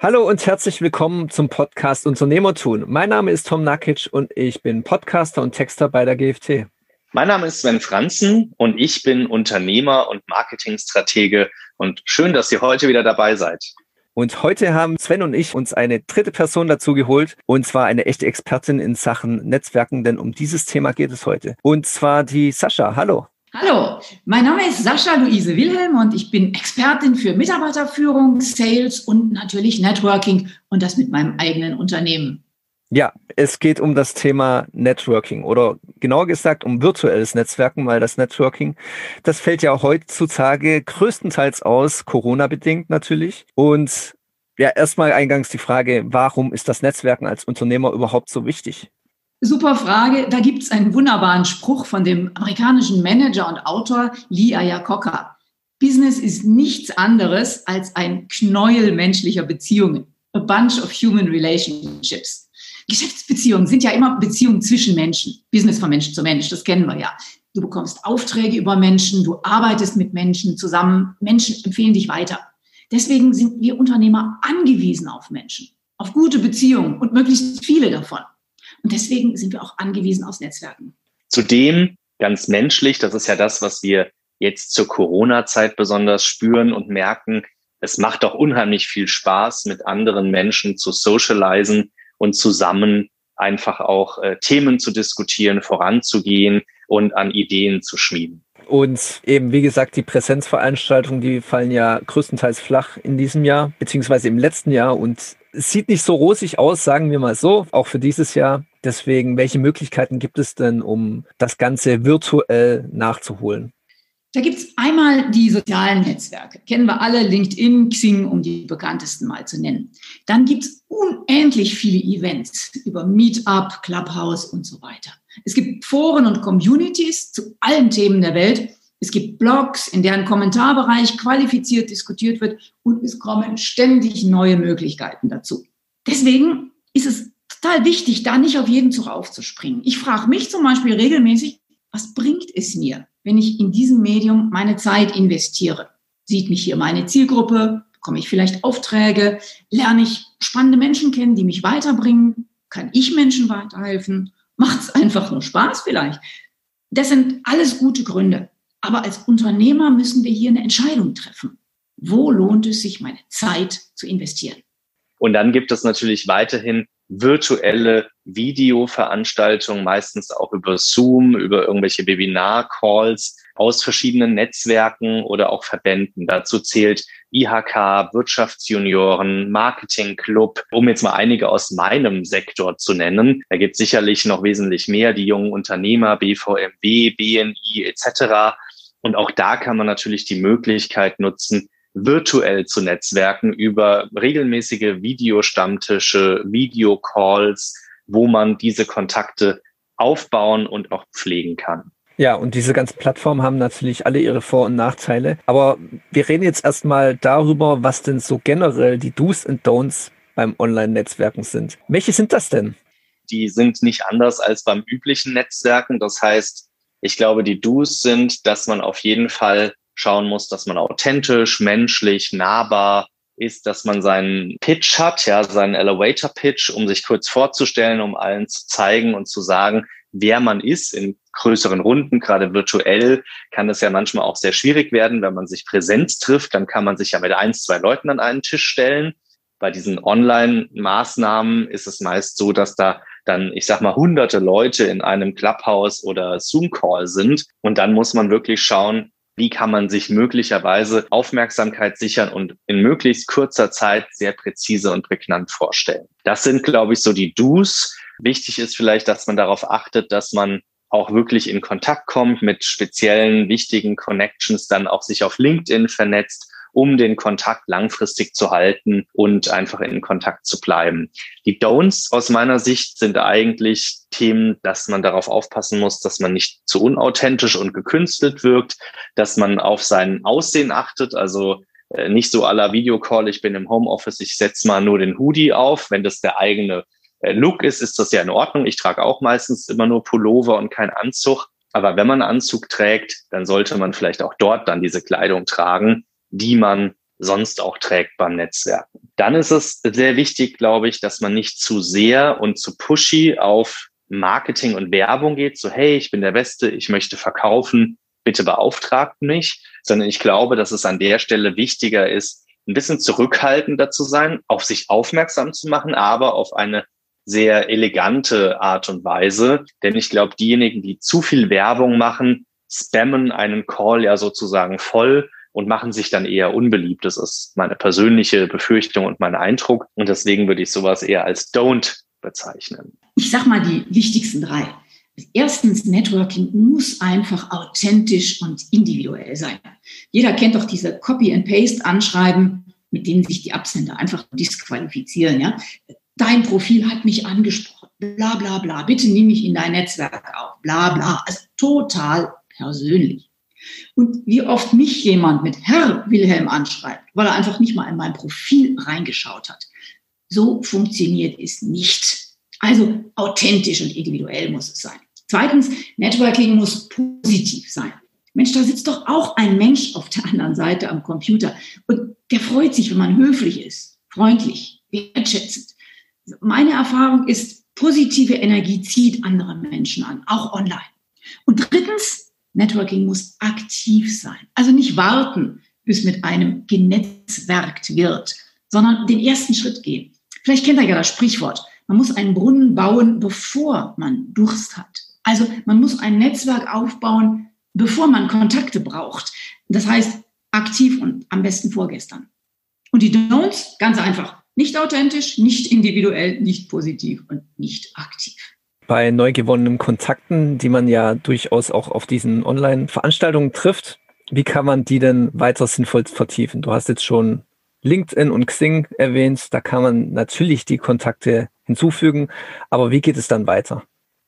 Hallo und herzlich willkommen zum Podcast Unternehmertun. Mein Name ist Tom Nakic und ich bin Podcaster und Texter bei der GFT. Mein Name ist Sven Franzen und ich bin Unternehmer und Marketingstratege und schön, dass ihr heute wieder dabei seid. Und heute haben Sven und ich uns eine dritte Person dazu geholt, und zwar eine echte Expertin in Sachen Netzwerken, denn um dieses Thema geht es heute. Und zwar die Sascha. Hallo. Hallo, mein Name ist Sascha Luise Wilhelm und ich bin Expertin für Mitarbeiterführung, Sales und natürlich Networking und das mit meinem eigenen Unternehmen. Ja, es geht um das Thema Networking oder genauer gesagt um virtuelles Netzwerken, weil das Networking, das fällt ja heutzutage größtenteils aus, Corona-bedingt natürlich. Und ja, erstmal eingangs die Frage, warum ist das Netzwerken als Unternehmer überhaupt so wichtig? Super Frage. Da gibt es einen wunderbaren Spruch von dem amerikanischen Manager und Autor Lee Iacocca. Business ist nichts anderes als ein Knäuel menschlicher Beziehungen. A bunch of human relationships. Geschäftsbeziehungen sind ja immer Beziehungen zwischen Menschen. Business von Mensch zu Mensch, das kennen wir ja. Du bekommst Aufträge über Menschen, du arbeitest mit Menschen zusammen, Menschen empfehlen dich weiter. Deswegen sind wir Unternehmer angewiesen auf Menschen, auf gute Beziehungen und möglichst viele davon. Und deswegen sind wir auch angewiesen aus Netzwerken. Zudem ganz menschlich, das ist ja das, was wir jetzt zur Corona-Zeit besonders spüren und merken. Es macht doch unheimlich viel Spaß, mit anderen Menschen zu socialisen und zusammen einfach auch äh, Themen zu diskutieren, voranzugehen und an Ideen zu schmieden. Und eben, wie gesagt, die Präsenzveranstaltungen, die fallen ja größtenteils flach in diesem Jahr, beziehungsweise im letzten Jahr. Und es sieht nicht so rosig aus, sagen wir mal so, auch für dieses Jahr. Deswegen, welche Möglichkeiten gibt es denn, um das Ganze virtuell nachzuholen? Da gibt es einmal die sozialen Netzwerke. Kennen wir alle, LinkedIn, Xing, um die bekanntesten mal zu nennen. Dann gibt es unendlich viele Events über Meetup, Clubhouse und so weiter. Es gibt Foren und Communities zu allen Themen der Welt. Es gibt Blogs, in deren Kommentarbereich qualifiziert diskutiert wird und es kommen ständig neue Möglichkeiten dazu. Deswegen ist es total wichtig, da nicht auf jeden Zug aufzuspringen. Ich frage mich zum Beispiel regelmäßig, was bringt es mir, wenn ich in diesem Medium meine Zeit investiere? Sieht mich hier meine Zielgruppe? Bekomme ich vielleicht Aufträge? Lerne ich spannende Menschen kennen, die mich weiterbringen? Kann ich Menschen weiterhelfen? Macht es einfach nur Spaß vielleicht? Das sind alles gute Gründe. Aber als Unternehmer müssen wir hier eine Entscheidung treffen. Wo lohnt es sich, meine Zeit zu investieren? Und dann gibt es natürlich weiterhin virtuelle Videoveranstaltungen, meistens auch über Zoom, über irgendwelche Webinar-Calls aus verschiedenen Netzwerken oder auch Verbänden. Dazu zählt IHK, Wirtschaftsjunioren, Marketingclub, um jetzt mal einige aus meinem Sektor zu nennen. Da gibt es sicherlich noch wesentlich mehr, die jungen Unternehmer, BVMW, BNI etc. Und auch da kann man natürlich die Möglichkeit nutzen, virtuell zu netzwerken über regelmäßige Videostammtische, Videocalls, wo man diese Kontakte aufbauen und auch pflegen kann. Ja, und diese ganzen Plattformen haben natürlich alle ihre Vor- und Nachteile. Aber wir reden jetzt erstmal darüber, was denn so generell die Do's und Don'ts beim Online-Netzwerken sind. Welche sind das denn? Die sind nicht anders als beim üblichen Netzwerken. Das heißt, ich glaube, die Do's sind, dass man auf jeden Fall schauen muss, dass man authentisch, menschlich, nahbar ist, dass man seinen Pitch hat, ja, seinen Elevator Pitch, um sich kurz vorzustellen, um allen zu zeigen und zu sagen, wer man ist in größeren Runden, gerade virtuell kann es ja manchmal auch sehr schwierig werden, wenn man sich Präsenz trifft, dann kann man sich ja mit eins, zwei Leuten an einen Tisch stellen. Bei diesen Online-Maßnahmen ist es meist so, dass da dann, ich sag mal, hunderte Leute in einem Clubhouse oder Zoom-Call sind. Und dann muss man wirklich schauen, wie kann man sich möglicherweise Aufmerksamkeit sichern und in möglichst kurzer Zeit sehr präzise und prägnant vorstellen. Das sind, glaube ich, so die Do's. Wichtig ist vielleicht, dass man darauf achtet, dass man auch wirklich in Kontakt kommt mit speziellen wichtigen Connections, dann auch sich auf LinkedIn vernetzt um den Kontakt langfristig zu halten und einfach in Kontakt zu bleiben. Die Don'ts aus meiner Sicht sind eigentlich Themen, dass man darauf aufpassen muss, dass man nicht zu unauthentisch und gekünstelt wirkt, dass man auf sein Aussehen achtet, also äh, nicht so aller Videocall, ich bin im Homeoffice, ich setze mal nur den Hoodie auf, wenn das der eigene äh, Look ist, ist das ja in Ordnung. Ich trage auch meistens immer nur Pullover und keinen Anzug. Aber wenn man Anzug trägt, dann sollte man vielleicht auch dort dann diese Kleidung tragen, die man sonst auch trägt beim Netzwerken. Dann ist es sehr wichtig, glaube ich, dass man nicht zu sehr und zu pushy auf Marketing und Werbung geht, so hey, ich bin der Beste, ich möchte verkaufen, bitte beauftragt mich, sondern ich glaube, dass es an der Stelle wichtiger ist, ein bisschen zurückhaltender zu sein, auf sich aufmerksam zu machen, aber auf eine sehr elegante Art und Weise. Denn ich glaube, diejenigen, die zu viel Werbung machen, spammen einen Call ja sozusagen voll und machen sich dann eher unbeliebt. Das ist meine persönliche Befürchtung und mein Eindruck. Und deswegen würde ich sowas eher als Don't bezeichnen. Ich sag mal die wichtigsten drei. Erstens, Networking muss einfach authentisch und individuell sein. Jeder kennt doch diese Copy-and-Paste-Anschreiben, mit denen sich die Absender einfach disqualifizieren. Ja? Dein Profil hat mich angesprochen, bla bla bla, bitte nimm mich in dein Netzwerk auf, bla bla. Also total persönlich. Und wie oft mich jemand mit Herr Wilhelm anschreibt, weil er einfach nicht mal in mein Profil reingeschaut hat. So funktioniert es nicht. Also authentisch und individuell muss es sein. Zweitens, Networking muss positiv sein. Mensch, da sitzt doch auch ein Mensch auf der anderen Seite am Computer und der freut sich, wenn man höflich ist, freundlich, wertschätzend. Meine Erfahrung ist, positive Energie zieht andere Menschen an, auch online. Und drittens, Networking muss aktiv sein. Also nicht warten, bis mit einem genetzwerkt wird, sondern den ersten Schritt gehen. Vielleicht kennt ihr ja das Sprichwort. Man muss einen Brunnen bauen, bevor man Durst hat. Also man muss ein Netzwerk aufbauen, bevor man Kontakte braucht. Das heißt, aktiv und am besten vorgestern. Und die Don'ts, ganz einfach. Nicht authentisch, nicht individuell, nicht positiv und nicht aktiv bei neu gewonnenen Kontakten, die man ja durchaus auch auf diesen Online-Veranstaltungen trifft. Wie kann man die denn weiter sinnvoll vertiefen? Du hast jetzt schon LinkedIn und Xing erwähnt. Da kann man natürlich die Kontakte hinzufügen. Aber wie geht es dann weiter?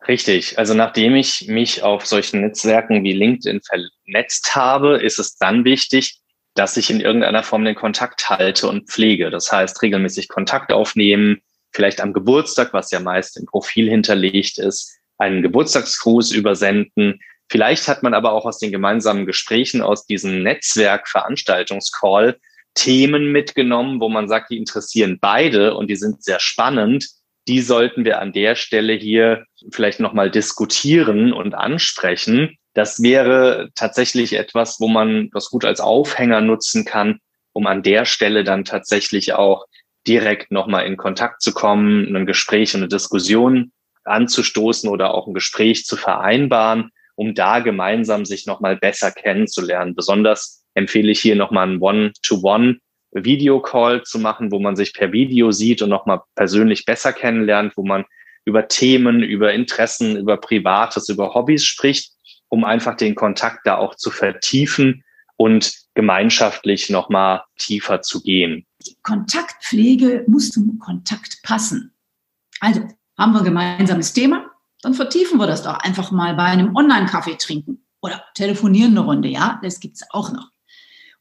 Richtig. Also nachdem ich mich auf solchen Netzwerken wie LinkedIn vernetzt habe, ist es dann wichtig, dass ich in irgendeiner Form den Kontakt halte und pflege. Das heißt, regelmäßig Kontakt aufnehmen, vielleicht am Geburtstag, was ja meist im Profil hinterlegt ist, einen Geburtstagsgruß übersenden. Vielleicht hat man aber auch aus den gemeinsamen Gesprächen aus diesem Netzwerk-Veranstaltungscall Themen mitgenommen, wo man sagt, die interessieren beide und die sind sehr spannend. Die sollten wir an der Stelle hier vielleicht nochmal diskutieren und ansprechen. Das wäre tatsächlich etwas, wo man das gut als Aufhänger nutzen kann, um an der Stelle dann tatsächlich auch direkt nochmal in Kontakt zu kommen, ein Gespräch und eine Diskussion anzustoßen oder auch ein Gespräch zu vereinbaren, um da gemeinsam sich nochmal besser kennenzulernen. Besonders empfehle ich hier nochmal einen One-to-One Video-Call zu machen, wo man sich per Video sieht und nochmal persönlich besser kennenlernt, wo man über Themen, über Interessen, über Privates, über Hobbys spricht, um einfach den Kontakt da auch zu vertiefen und gemeinschaftlich nochmal tiefer zu gehen. Die Kontaktpflege muss zum Kontakt passen. Also haben wir ein gemeinsames Thema, dann vertiefen wir das doch einfach mal bei einem Online-Kaffee trinken oder telefonieren eine Runde, ja, das gibt es auch noch.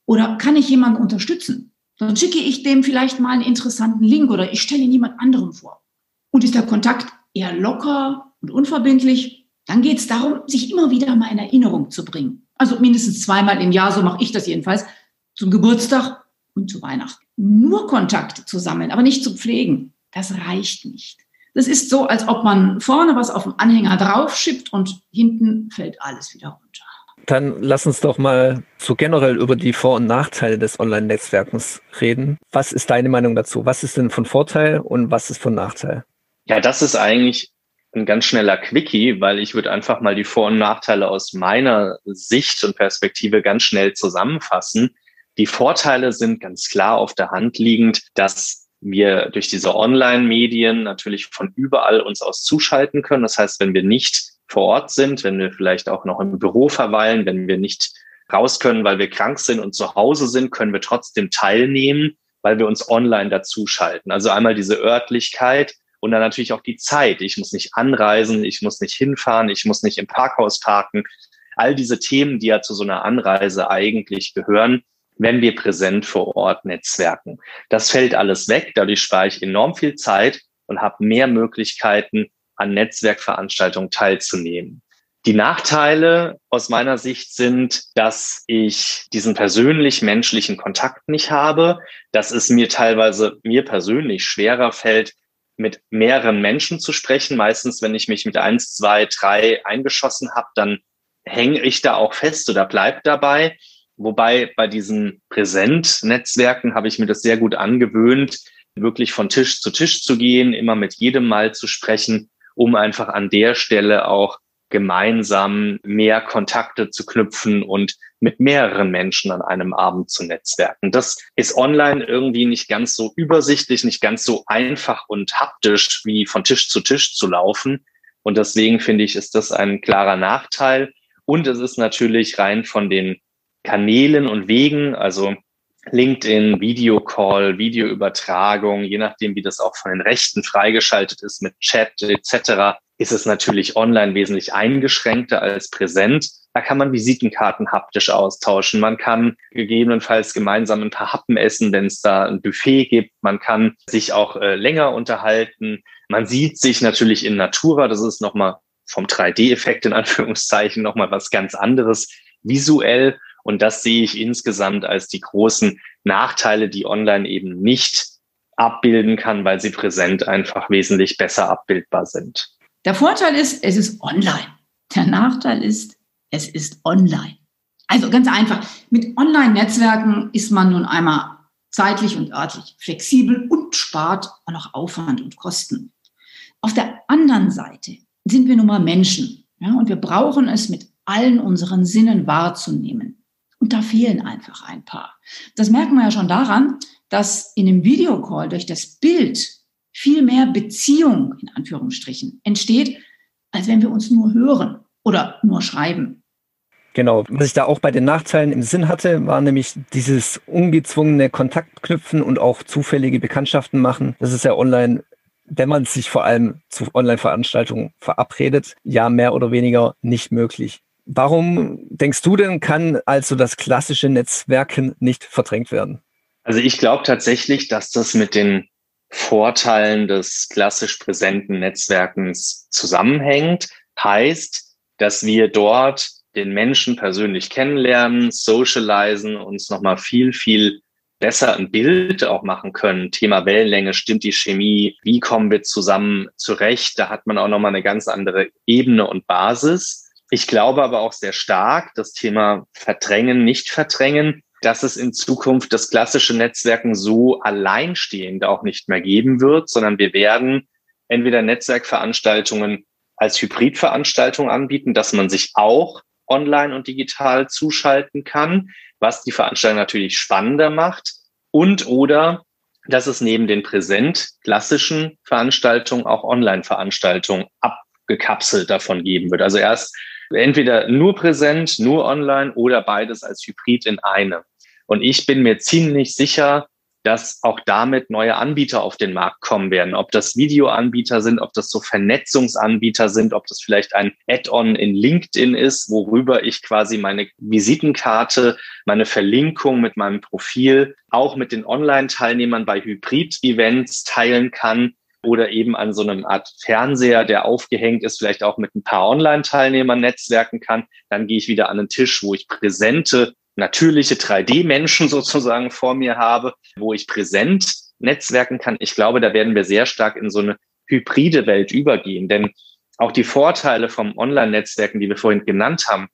Oder kann ich jemanden unterstützen? Dann schicke ich dem vielleicht mal einen interessanten Link oder ich stelle ihn jemand anderem vor. Und ist der Kontakt eher locker und unverbindlich, dann geht es darum, sich immer wieder mal in Erinnerung zu bringen. Also mindestens zweimal im Jahr, so mache ich das jedenfalls, zum Geburtstag und zu Weihnachten. Nur Kontakte zu sammeln, aber nicht zu pflegen, das reicht nicht. Das ist so, als ob man vorne was auf dem Anhänger draufschippt und hinten fällt alles wieder runter. Dann lass uns doch mal so generell über die Vor- und Nachteile des Online-Netzwerkens reden. Was ist deine Meinung dazu? Was ist denn von Vorteil und was ist von Nachteil? Ja, das ist eigentlich ein ganz schneller Quickie, weil ich würde einfach mal die Vor- und Nachteile aus meiner Sicht und Perspektive ganz schnell zusammenfassen. Die Vorteile sind ganz klar auf der Hand liegend, dass wir durch diese Online-Medien natürlich von überall uns aus zuschalten können. Das heißt, wenn wir nicht vor Ort sind, wenn wir vielleicht auch noch im Büro verweilen, wenn wir nicht raus können, weil wir krank sind und zu Hause sind, können wir trotzdem teilnehmen, weil wir uns online dazuschalten. Also einmal diese Örtlichkeit und dann natürlich auch die Zeit. Ich muss nicht anreisen, ich muss nicht hinfahren, ich muss nicht im Parkhaus parken. All diese Themen, die ja zu so einer Anreise eigentlich gehören, wenn wir präsent vor Ort netzwerken. Das fällt alles weg, dadurch spare ich enorm viel Zeit und habe mehr Möglichkeiten, an Netzwerkveranstaltungen teilzunehmen. Die Nachteile aus meiner Sicht sind, dass ich diesen persönlich menschlichen Kontakt nicht habe, dass es mir teilweise mir persönlich schwerer fällt, mit mehreren Menschen zu sprechen. Meistens, wenn ich mich mit eins, zwei, drei eingeschossen habe, dann hänge ich da auch fest oder bleib dabei. Wobei bei diesen Präsentnetzwerken habe ich mir das sehr gut angewöhnt, wirklich von Tisch zu Tisch zu gehen, immer mit jedem mal zu sprechen, um einfach an der Stelle auch gemeinsam mehr Kontakte zu knüpfen und mit mehreren Menschen an einem Abend zu netzwerken. Das ist online irgendwie nicht ganz so übersichtlich, nicht ganz so einfach und haptisch wie von Tisch zu Tisch zu laufen. Und deswegen finde ich, ist das ein klarer Nachteil. Und es ist natürlich rein von den Kanälen und Wegen, also LinkedIn, Videocall, Videoübertragung, je nachdem, wie das auch von den Rechten freigeschaltet ist mit Chat etc., ist es natürlich online wesentlich eingeschränkter als präsent. Da kann man Visitenkarten haptisch austauschen. Man kann gegebenenfalls gemeinsam ein paar Happen essen, wenn es da ein Buffet gibt. Man kann sich auch äh, länger unterhalten. Man sieht sich natürlich in Natura. Das ist nochmal vom 3D-Effekt in Anführungszeichen nochmal was ganz anderes visuell. Und das sehe ich insgesamt als die großen Nachteile, die online eben nicht abbilden kann, weil sie präsent einfach wesentlich besser abbildbar sind. Der Vorteil ist, es ist online. Der Nachteil ist, es ist online. Also ganz einfach, mit Online-Netzwerken ist man nun einmal zeitlich und örtlich flexibel und spart auch noch Aufwand und Kosten. Auf der anderen Seite sind wir nun mal Menschen ja, und wir brauchen es mit allen unseren Sinnen wahrzunehmen. Und da fehlen einfach ein paar. Das merken wir ja schon daran, dass in einem Videocall durch das Bild viel mehr Beziehung, in Anführungsstrichen, entsteht, als wenn wir uns nur hören oder nur schreiben. Genau, was ich da auch bei den Nachteilen im Sinn hatte, war nämlich dieses ungezwungene Kontaktknüpfen und auch zufällige Bekanntschaften machen. Das ist ja online, wenn man sich vor allem zu Online-Veranstaltungen verabredet, ja mehr oder weniger nicht möglich. Warum denkst du denn, kann also das klassische Netzwerken nicht verdrängt werden? Also ich glaube tatsächlich, dass das mit den Vorteilen des klassisch präsenten Netzwerkens zusammenhängt. Heißt, dass wir dort den Menschen persönlich kennenlernen, socialisen, uns nochmal viel, viel besser ein Bild auch machen können. Thema Wellenlänge, stimmt die Chemie, wie kommen wir zusammen zurecht? Da hat man auch nochmal eine ganz andere Ebene und Basis. Ich glaube aber auch sehr stark, das Thema Verdrängen, nicht verdrängen, dass es in Zukunft das klassische Netzwerken so alleinstehend auch nicht mehr geben wird, sondern wir werden entweder Netzwerkveranstaltungen als Hybridveranstaltung anbieten, dass man sich auch online und digital zuschalten kann, was die Veranstaltung natürlich spannender macht und oder dass es neben den präsent klassischen Veranstaltungen auch Online-Veranstaltungen abgekapselt davon geben wird. Also erst entweder nur präsent, nur online oder beides als Hybrid in einem. Und ich bin mir ziemlich sicher, dass auch damit neue Anbieter auf den Markt kommen werden. Ob das Videoanbieter sind, ob das so Vernetzungsanbieter sind, ob das vielleicht ein Add-on in LinkedIn ist, worüber ich quasi meine Visitenkarte, meine Verlinkung mit meinem Profil auch mit den Online-Teilnehmern bei Hybrid-Events teilen kann oder eben an so einem Art Fernseher, der aufgehängt ist, vielleicht auch mit ein paar Online-Teilnehmern netzwerken kann. Dann gehe ich wieder an den Tisch, wo ich präsente natürliche 3D-Menschen sozusagen vor mir habe, wo ich präsent netzwerken kann. Ich glaube, da werden wir sehr stark in so eine hybride Welt übergehen, denn auch die Vorteile vom Online-Netzwerken, die wir vorhin genannt haben,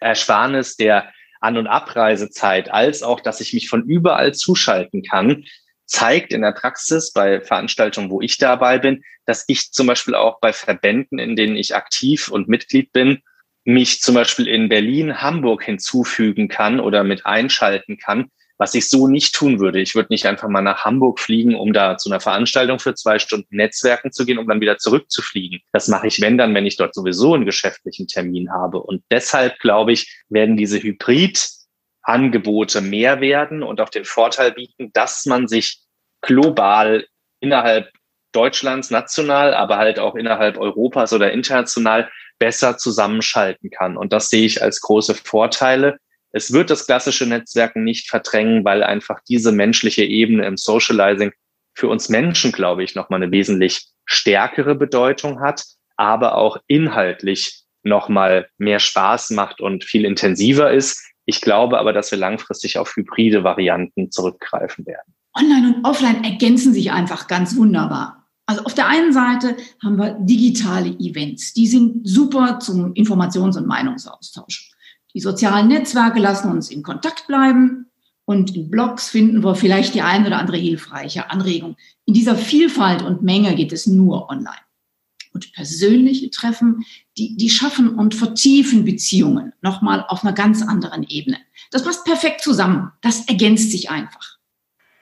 Ersparnis der An- und Abreisezeit, als auch, dass ich mich von überall zuschalten kann, zeigt in der Praxis bei Veranstaltungen, wo ich dabei bin, dass ich zum Beispiel auch bei Verbänden, in denen ich aktiv und Mitglied bin, mich zum Beispiel in Berlin, Hamburg hinzufügen kann oder mit einschalten kann, was ich so nicht tun würde. Ich würde nicht einfach mal nach Hamburg fliegen, um da zu einer Veranstaltung für zwei Stunden Netzwerken zu gehen, um dann wieder zurückzufliegen. Das mache ich, wenn dann, wenn ich dort sowieso einen geschäftlichen Termin habe. Und deshalb, glaube ich, werden diese Hybrid-Angebote mehr werden und auch den Vorteil bieten, dass man sich global innerhalb Deutschlands national, aber halt auch innerhalb Europas oder international besser zusammenschalten kann. Und das sehe ich als große Vorteile. Es wird das klassische Netzwerken nicht verdrängen, weil einfach diese menschliche Ebene im Socializing für uns Menschen, glaube ich, nochmal eine wesentlich stärkere Bedeutung hat, aber auch inhaltlich nochmal mehr Spaß macht und viel intensiver ist. Ich glaube aber, dass wir langfristig auf hybride Varianten zurückgreifen werden. Online und Offline ergänzen sich einfach ganz wunderbar. Also auf der einen Seite haben wir digitale Events. Die sind super zum Informations- und Meinungsaustausch. Die sozialen Netzwerke lassen uns in Kontakt bleiben und in Blogs finden wir vielleicht die ein oder andere hilfreiche Anregung. In dieser Vielfalt und Menge geht es nur online. Und persönliche Treffen, die, die schaffen und vertiefen Beziehungen nochmal auf einer ganz anderen Ebene. Das passt perfekt zusammen. Das ergänzt sich einfach.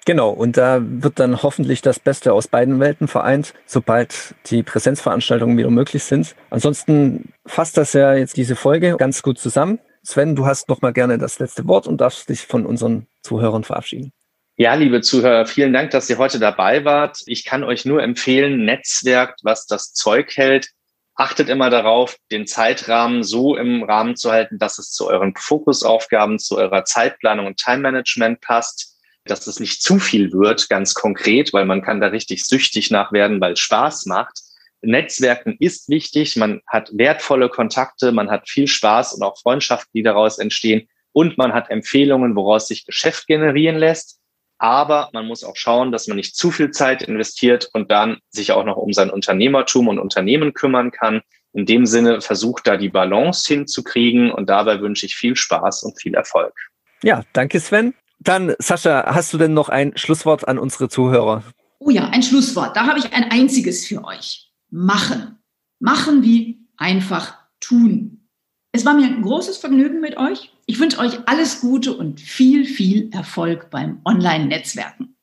Genau, und da wird dann hoffentlich das Beste aus beiden Welten vereint, sobald die Präsenzveranstaltungen wieder möglich sind. Ansonsten fasst das ja jetzt diese Folge ganz gut zusammen. Sven, du hast noch mal gerne das letzte Wort und darfst dich von unseren Zuhörern verabschieden. Ja, liebe Zuhörer, vielen Dank, dass ihr heute dabei wart. Ich kann euch nur empfehlen, Netzwerkt, was das Zeug hält. Achtet immer darauf, den Zeitrahmen so im Rahmen zu halten, dass es zu euren Fokusaufgaben, zu eurer Zeitplanung und Time-Management passt, dass es nicht zu viel wird, ganz konkret, weil man kann da richtig süchtig nach werden, weil es Spaß macht. Netzwerken ist wichtig, man hat wertvolle Kontakte, man hat viel Spaß und auch Freundschaften, die daraus entstehen und man hat Empfehlungen, woraus sich Geschäft generieren lässt. Aber man muss auch schauen, dass man nicht zu viel Zeit investiert und dann sich auch noch um sein Unternehmertum und Unternehmen kümmern kann. In dem Sinne versucht da die Balance hinzukriegen und dabei wünsche ich viel Spaß und viel Erfolg. Ja, danke Sven. Dann, Sascha, hast du denn noch ein Schlusswort an unsere Zuhörer? Oh ja, ein Schlusswort. Da habe ich ein einziges für euch machen. Machen wie einfach tun. Es war mir ein großes Vergnügen mit euch. Ich wünsche euch alles Gute und viel, viel Erfolg beim Online-Netzwerken.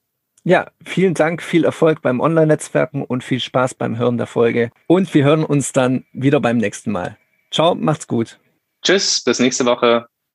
Ja, vielen Dank, viel Erfolg beim Online-Netzwerken und viel Spaß beim Hören der Folge. Und wir hören uns dann wieder beim nächsten Mal. Ciao, macht's gut. Tschüss, bis nächste Woche.